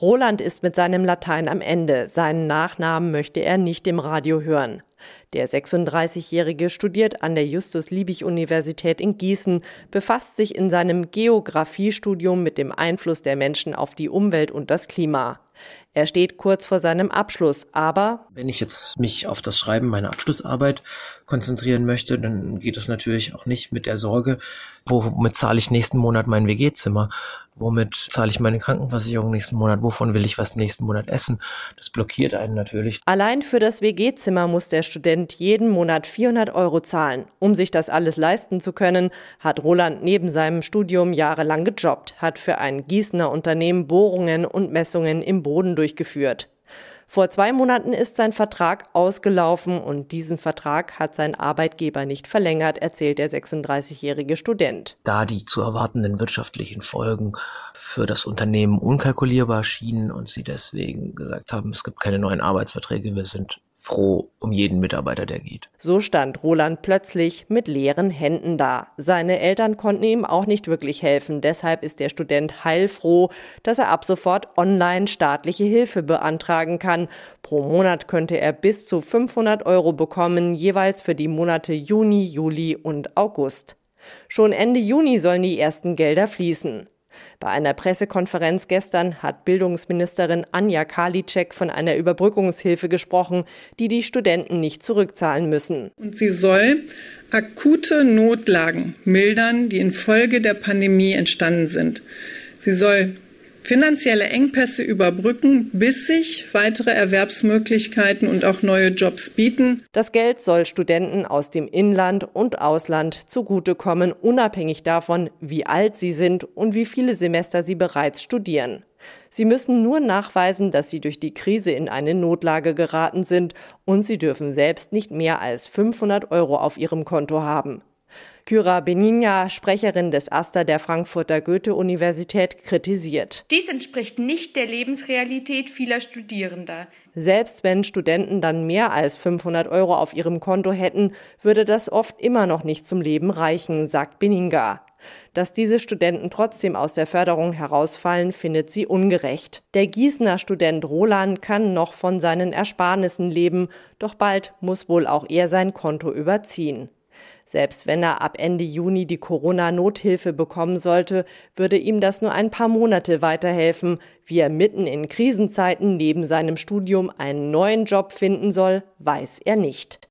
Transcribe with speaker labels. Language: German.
Speaker 1: Roland ist mit seinem Latein am Ende. Seinen Nachnamen möchte er nicht im Radio hören. Der 36-Jährige studiert an der Justus-Liebig-Universität in Gießen, befasst sich in seinem Geografiestudium mit dem Einfluss der Menschen auf die Umwelt und das Klima. Er steht kurz vor seinem Abschluss, aber
Speaker 2: wenn ich jetzt mich auf das Schreiben meiner Abschlussarbeit konzentrieren möchte, dann geht es natürlich auch nicht mit der Sorge, womit zahle ich nächsten Monat mein WG-Zimmer, womit zahle ich meine Krankenversicherung nächsten Monat, wovon will ich was nächsten Monat essen. Das blockiert einen natürlich.
Speaker 1: Allein für das WG-Zimmer muss der Student jeden Monat 400 Euro zahlen. Um sich das alles leisten zu können, hat Roland neben seinem Studium jahrelang gejobbt, hat für ein Gießener Unternehmen Bohrungen und Messungen im Boden durchgeführt. Vor zwei Monaten ist sein Vertrag ausgelaufen und diesen Vertrag hat sein Arbeitgeber nicht verlängert, erzählt der 36-jährige Student.
Speaker 2: Da die zu erwartenden wirtschaftlichen Folgen für das Unternehmen unkalkulierbar schienen und sie deswegen gesagt haben, es gibt keine neuen Arbeitsverträge, wir sind froh um jeden Mitarbeiter, der geht.
Speaker 1: So stand Roland plötzlich mit leeren Händen da. Seine Eltern konnten ihm auch nicht wirklich helfen. Deshalb ist der Student heilfroh, dass er ab sofort online staatliche Hilfe beantragen kann. Pro Monat könnte er bis zu 500 Euro bekommen, jeweils für die Monate Juni, Juli und August. Schon Ende Juni sollen die ersten Gelder fließen. Bei einer Pressekonferenz gestern hat Bildungsministerin Anja Karliczek von einer Überbrückungshilfe gesprochen, die die Studenten nicht zurückzahlen müssen.
Speaker 3: Und sie soll akute Notlagen mildern, die infolge der Pandemie entstanden sind. Sie soll finanzielle Engpässe überbrücken, bis sich weitere Erwerbsmöglichkeiten und auch neue Jobs bieten.
Speaker 1: Das Geld soll Studenten aus dem Inland und Ausland zugutekommen, unabhängig davon, wie alt sie sind und wie viele Semester sie bereits studieren. Sie müssen nur nachweisen, dass sie durch die Krise in eine Notlage geraten sind und sie dürfen selbst nicht mehr als 500 Euro auf ihrem Konto haben. Kyra Benigna, Sprecherin des AStA der Frankfurter Goethe-Universität, kritisiert.
Speaker 4: Dies entspricht nicht der Lebensrealität vieler Studierender.
Speaker 1: Selbst wenn Studenten dann mehr als 500 Euro auf ihrem Konto hätten, würde das oft immer noch nicht zum Leben reichen, sagt Beninga. Dass diese Studenten trotzdem aus der Förderung herausfallen, findet sie ungerecht. Der Gießener Student Roland kann noch von seinen Ersparnissen leben, doch bald muss wohl auch er sein Konto überziehen. Selbst wenn er ab Ende Juni die Corona-Nothilfe bekommen sollte, würde ihm das nur ein paar Monate weiterhelfen. Wie er mitten in Krisenzeiten neben seinem Studium einen neuen Job finden soll, weiß er nicht.